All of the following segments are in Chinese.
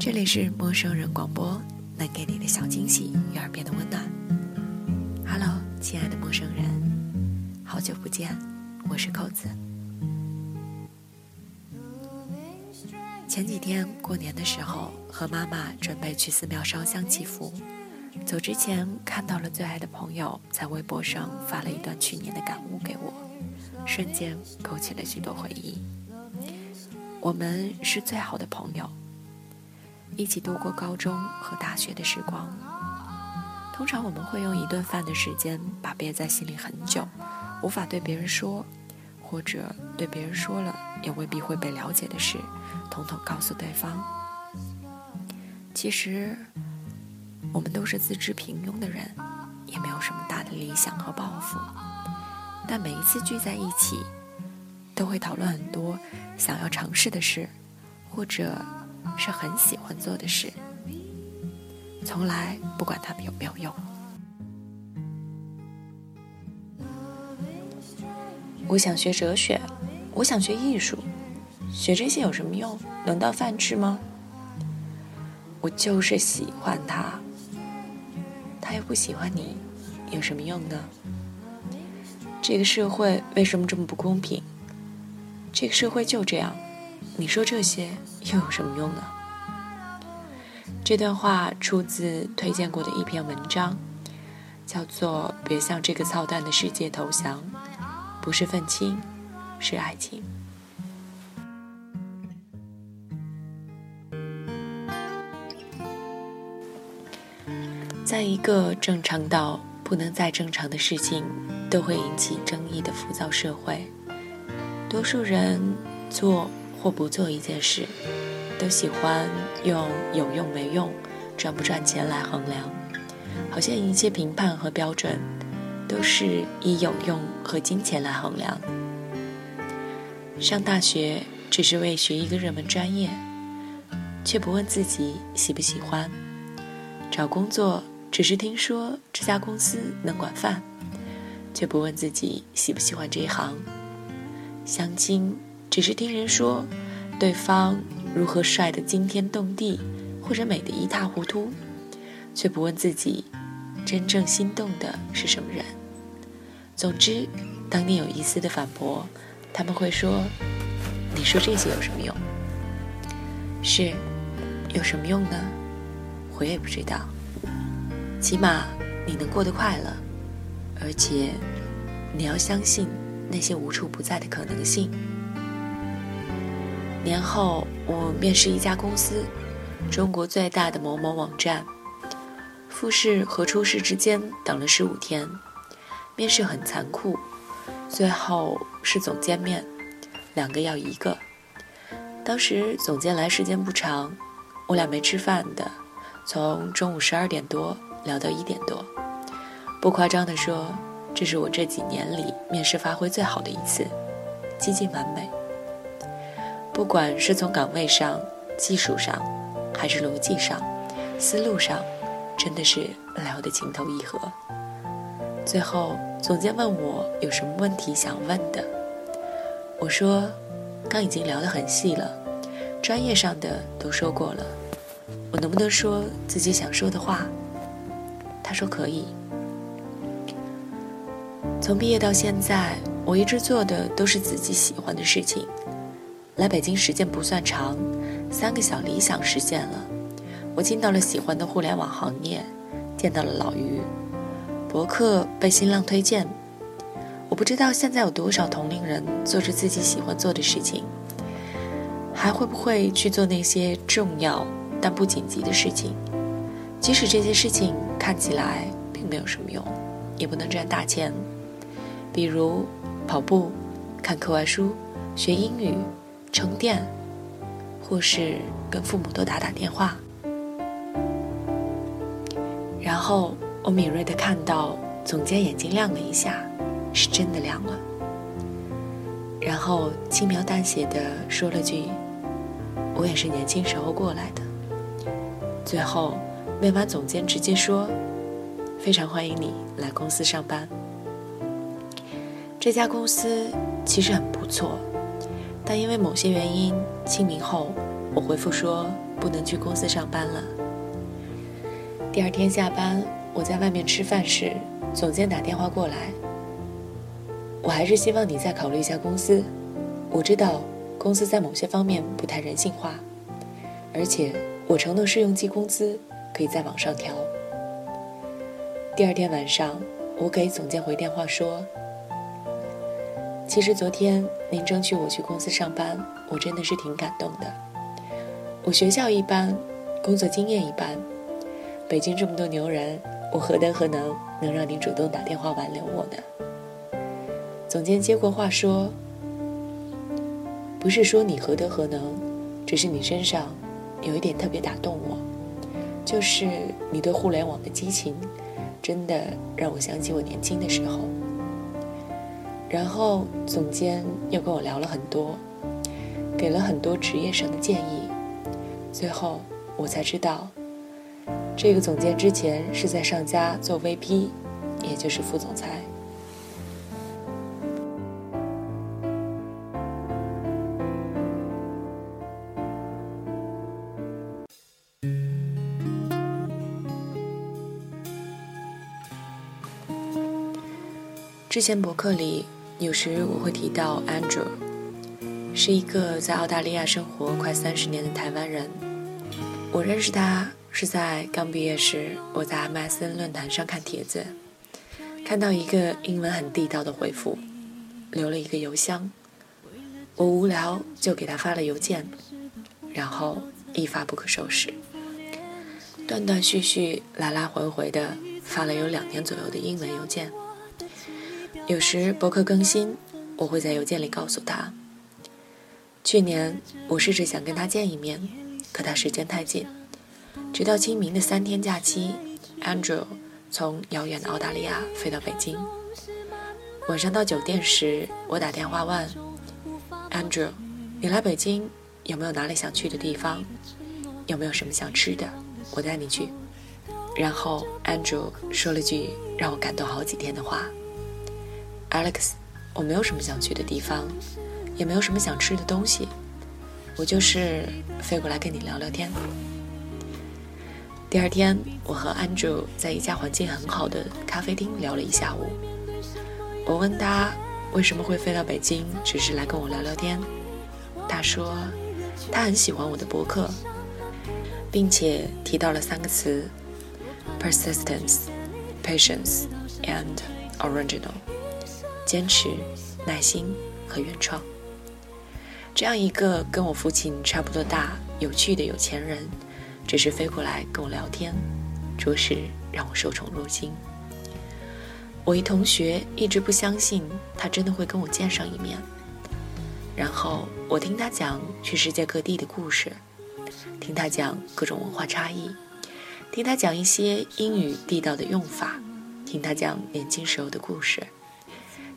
这里是陌生人广播，能给你的小惊喜与耳边的温暖。Hello，亲爱的陌生人，好久不见，我是扣子。前几天过年的时候，和妈妈准备去寺庙烧香祈福，走之前看到了最爱的朋友在微博上发了一段去年的感悟给我，瞬间勾起了许多回忆。我们是最好的朋友。一起度过高中和大学的时光。通常我们会用一顿饭的时间，把憋在心里很久，无法对别人说，或者对别人说了也未必会被了解的事，统统告诉对方。其实，我们都是自知平庸的人，也没有什么大的理想和抱负。但每一次聚在一起，都会讨论很多想要尝试的事，或者。是很喜欢做的事，从来不管他们有没有用。我想学哲学，我想学艺术，学这些有什么用？能当饭吃吗？我就是喜欢他，他又不喜欢你，有什么用呢？这个社会为什么这么不公平？这个社会就这样。你说这些又有什么用呢？这段话出自推荐过的一篇文章，叫做《别向这个操蛋的世界投降》，不是愤青，是爱情。在一个正常到不能再正常的事情都会引起争议的浮躁社会，多数人做。或不做一件事，都喜欢用有用没用、赚不赚钱来衡量，好像一切评判和标准都是以有用和金钱来衡量。上大学只是为学一个热门专业，却不问自己喜不喜欢；找工作只是听说这家公司能管饭，却不问自己喜不喜欢这一行；相亲。只是听人说，对方如何帅得惊天动地，或者美得一塌糊涂，却不问自己真正心动的是什么人。总之，当你有一丝的反驳，他们会说：“你说这些有什么用？”是，有什么用呢？我也不知道。起码你能过得快乐，而且你要相信那些无处不在的可能性。年后，我面试一家公司，中国最大的某某网站。复试和初试之间等了十五天，面试很残酷，最后是总监面，两个要一个。当时总监来时间不长，我俩没吃饭的，从中午十二点多聊到一点多。不夸张地说，这是我这几年里面试发挥最好的一次，几近完美。不管是从岗位上、技术上，还是逻辑上、思路上，真的是聊得情投意合。最后，总监问我有什么问题想问的，我说，刚已经聊得很细了，专业上的都说过了，我能不能说自己想说的话？他说可以。从毕业到现在，我一直做的都是自己喜欢的事情。来北京时间不算长，三个小理想实现了。我进到了喜欢的互联网行业，见到了老于，博客被新浪推荐。我不知道现在有多少同龄人做着自己喜欢做的事情，还会不会去做那些重要但不紧急的事情？即使这些事情看起来并没有什么用，也不能赚大钱，比如跑步、看课外书、学英语。充电，或是跟父母多打打电话。然后我敏锐的看到总监眼睛亮了一下，是真的亮了。然后轻描淡写的说了句：“我也是年轻时候过来的。”最后面完总监直接说：“非常欢迎你来公司上班。”这家公司其实很不错。但因为某些原因，清明后我回复说不能去公司上班了。第二天下班，我在外面吃饭时，总监打电话过来。我还是希望你再考虑一下公司。我知道公司在某些方面不太人性化，而且我承诺试用期工资可以再往上调。第二天晚上，我给总监回电话说。其实昨天您争取我去公司上班，我真的是挺感动的。我学校一般，工作经验一般，北京这么多牛人，我何德何能能让您主动打电话挽留我呢？总监接过话说：“不是说你何德何能，只是你身上有一点特别打动我，就是你对互联网的激情，真的让我想起我年轻的时候。”然后总监又跟我聊了很多，给了很多职业上的建议。最后我才知道，这个总监之前是在上家做 VP，也就是副总裁。之前博客里。有时我会提到 Andrew，是一个在澳大利亚生活快三十年的台湾人。我认识他是在刚毕业时，我在 MSN 论坛上看帖子，看到一个英文很地道的回复，留了一个邮箱。我无聊就给他发了邮件，然后一发不可收拾，断断续续、来来回回的发了有两年左右的英文邮件。有时博客更新，我会在邮件里告诉他。去年我试着想跟他见一面，可他时间太紧。直到清明的三天假期，Andrew 从遥远的澳大利亚飞到北京。晚上到酒店时，我打电话问 Andrew：“ 你来北京有没有哪里想去的地方？有没有什么想吃的？我带你去。”然后 Andrew 说了句让我感动好几天的话。Alex，我没有什么想去的地方，也没有什么想吃的东西，我就是飞过来跟你聊聊天。第二天，我和 Andrew 在一家环境很好的咖啡厅聊了一下午。我问他为什么会飞到北京，只是来跟我聊聊天。他说他很喜欢我的博客，并且提到了三个词：persistence、patience and original。坚持、耐心和原创。这样一个跟我父亲差不多大、有趣的有钱人，只是飞过来跟我聊天，着实让我受宠若惊。我一同学一直不相信他真的会跟我见上一面。然后我听他讲去世界各地的故事，听他讲各种文化差异，听他讲一些英语地道的用法，听他讲年轻时候的故事。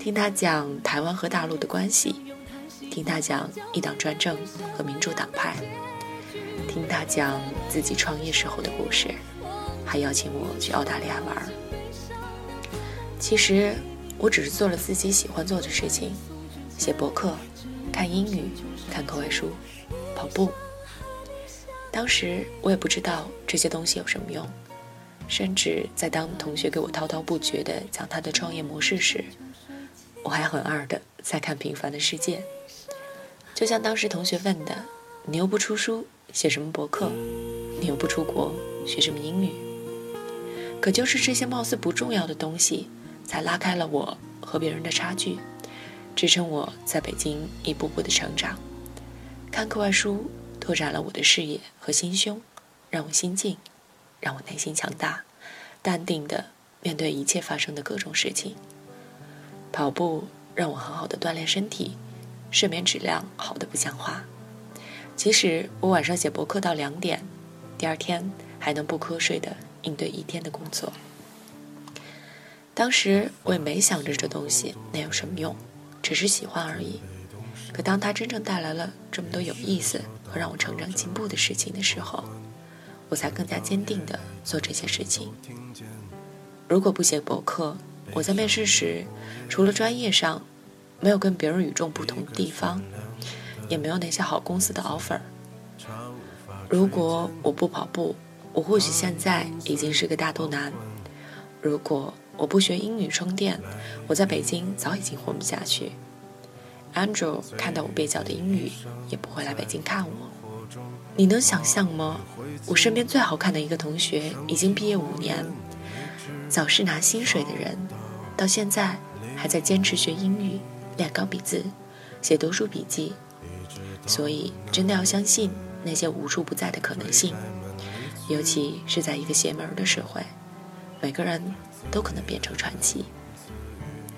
听他讲台湾和大陆的关系，听他讲一党专政和民主党派，听他讲自己创业时候的故事，还邀请我去澳大利亚玩。其实我只是做了自己喜欢做的事情，写博客、看英语、看课外书、跑步。当时我也不知道这些东西有什么用，甚至在当同学给我滔滔不绝地讲他的创业模式时。我还很二的在看《平凡的世界》，就像当时同学问的：“你又不出书，写什么博客？你又不出国，学什么英语？”可就是这些貌似不重要的东西，才拉开了我和别人的差距，支撑我在北京一步步的成长。看课外书，拓展了我的视野和心胸，让我心静，让我内心强大，淡定的面对一切发生的各种事情。跑步让我很好的锻炼身体，睡眠质量好的不像话。即使我晚上写博客到两点，第二天还能不瞌睡的应对一天的工作。当时我也没想着这东西能有什么用，只是喜欢而已。可当它真正带来了这么多有意思和让我成长进步的事情的时候，我才更加坚定的做这些事情。如果不写博客，我在面试时，除了专业上没有跟别人与众不同的地方，也没有那些好公司的 offer。如果我不跑步，我或许现在已经是个大肚腩；如果我不学英语充电，我在北京早已经混不下去。Andrew 看到我蹩脚的英语，也不会来北京看我。你能想象吗？我身边最好看的一个同学已经毕业五年，早是拿薪水的人，到现在还在坚持学英语、练钢笔字、写读书笔记。所以，真的要相信那些无处不在的可能性，尤其是在一个邪门的社会，每个人都可能变成传奇。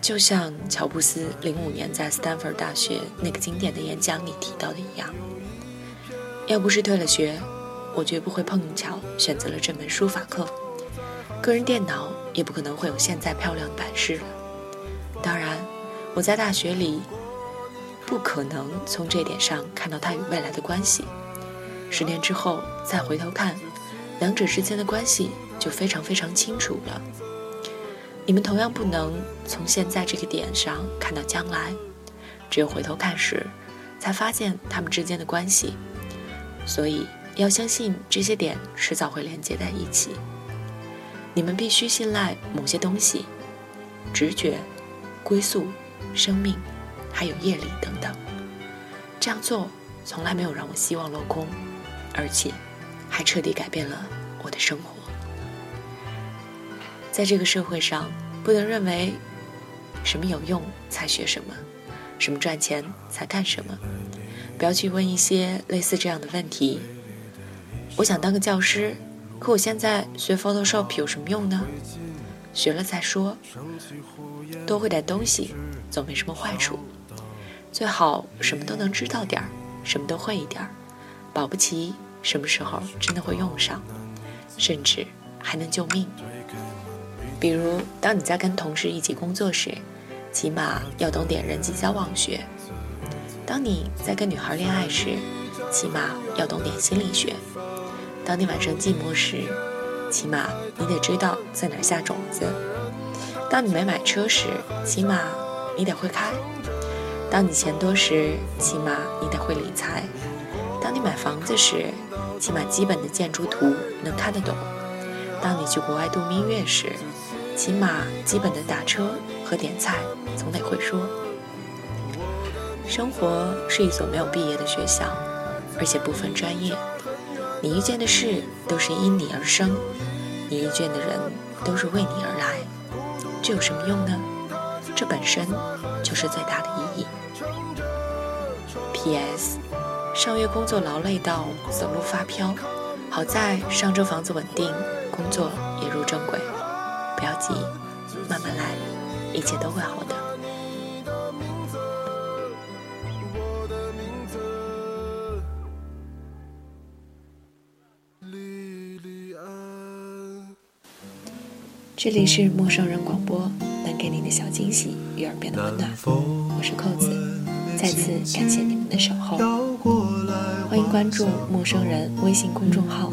就像乔布斯零五年在斯坦福大学那个经典的演讲里提到的一样，要不是退了学，我绝不会碰巧选择了这门书法课，个人电脑也不可能会有现在漂亮的版式了。当然，我在大学里不可能从这点上看到它与未来的关系。十年之后再回头看，两者之间的关系就非常非常清楚了。你们同样不能从现在这个点上看到将来，只有回头看时，才发现他们之间的关系。所以要相信这些点迟早会连接在一起。你们必须信赖某些东西，直觉、归宿、生命，还有业力等等。这样做从来没有让我希望落空，而且还彻底改变了我的生活。在这个社会上，不能认为什么有用才学什么，什么赚钱才干什么。不要去问一些类似这样的问题。我想当个教师，可我现在学 Photoshop 有什么用呢？学了再说。多会点东西，总没什么坏处。最好什么都能知道点儿，什么都会一点儿，保不齐什么时候真的会用上，甚至还能救命。比如，当你在跟同事一起工作时，起码要懂点人际交往学；当你在跟女孩恋爱时，起码要懂点心理学；当你晚上寂寞时，起码你得知道在哪下种子；当你没买车时，起码你得会开；当你钱多时，起码你得会理财；当你买房子时，起码基本的建筑图能看得懂；当你去国外度蜜月时，起码基本的打车和点菜总得会说。生活是一所没有毕业的学校，而且不分专业。你遇见的事都是因你而生，你遇见的人都是为你而来。这有什么用呢？这本身就是最大的意义。P.S. 上月工作劳累到走路发飘，好在上周房子稳定，工作也入正轨。不要急，慢慢来，一切都会好的。这里是陌生人广播，能给你的小惊喜与耳边的温暖。我是扣子，再次感谢你们的守候。欢迎关注陌生人微信公众号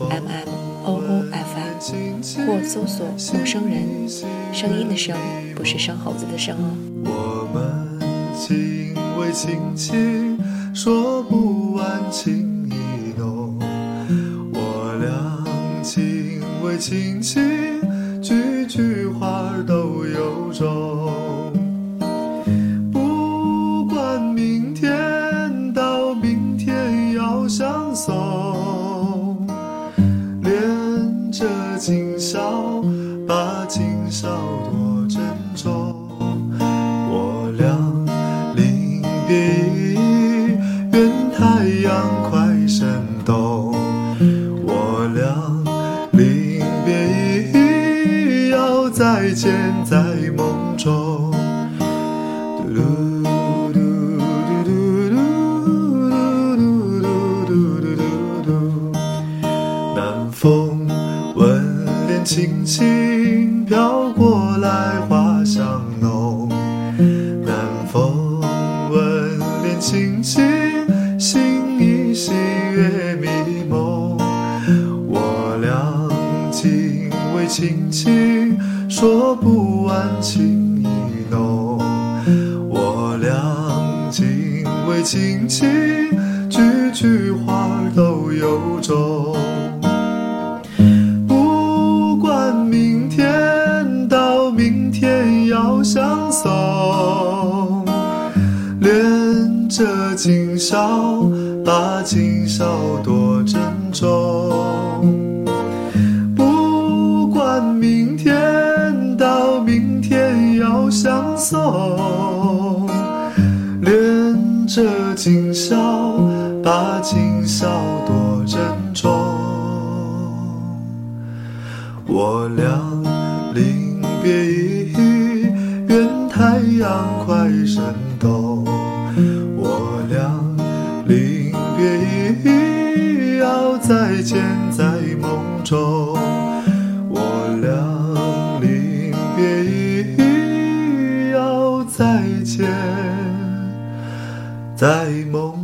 ，M M。O O F M，或搜索“陌生人”，声音的声，不是生猴子的生哦。我们情为情情，说不完情意浓。我俩情为情情，今宵，把今宵情痴。相送，恋着今宵，把今宵多珍重。不管明天到明天要相送，恋着今宵，把今宵多珍重。我俩临别意，愿太阳快升东。我俩临别意，要再见在梦中。我俩临别意，要再见在梦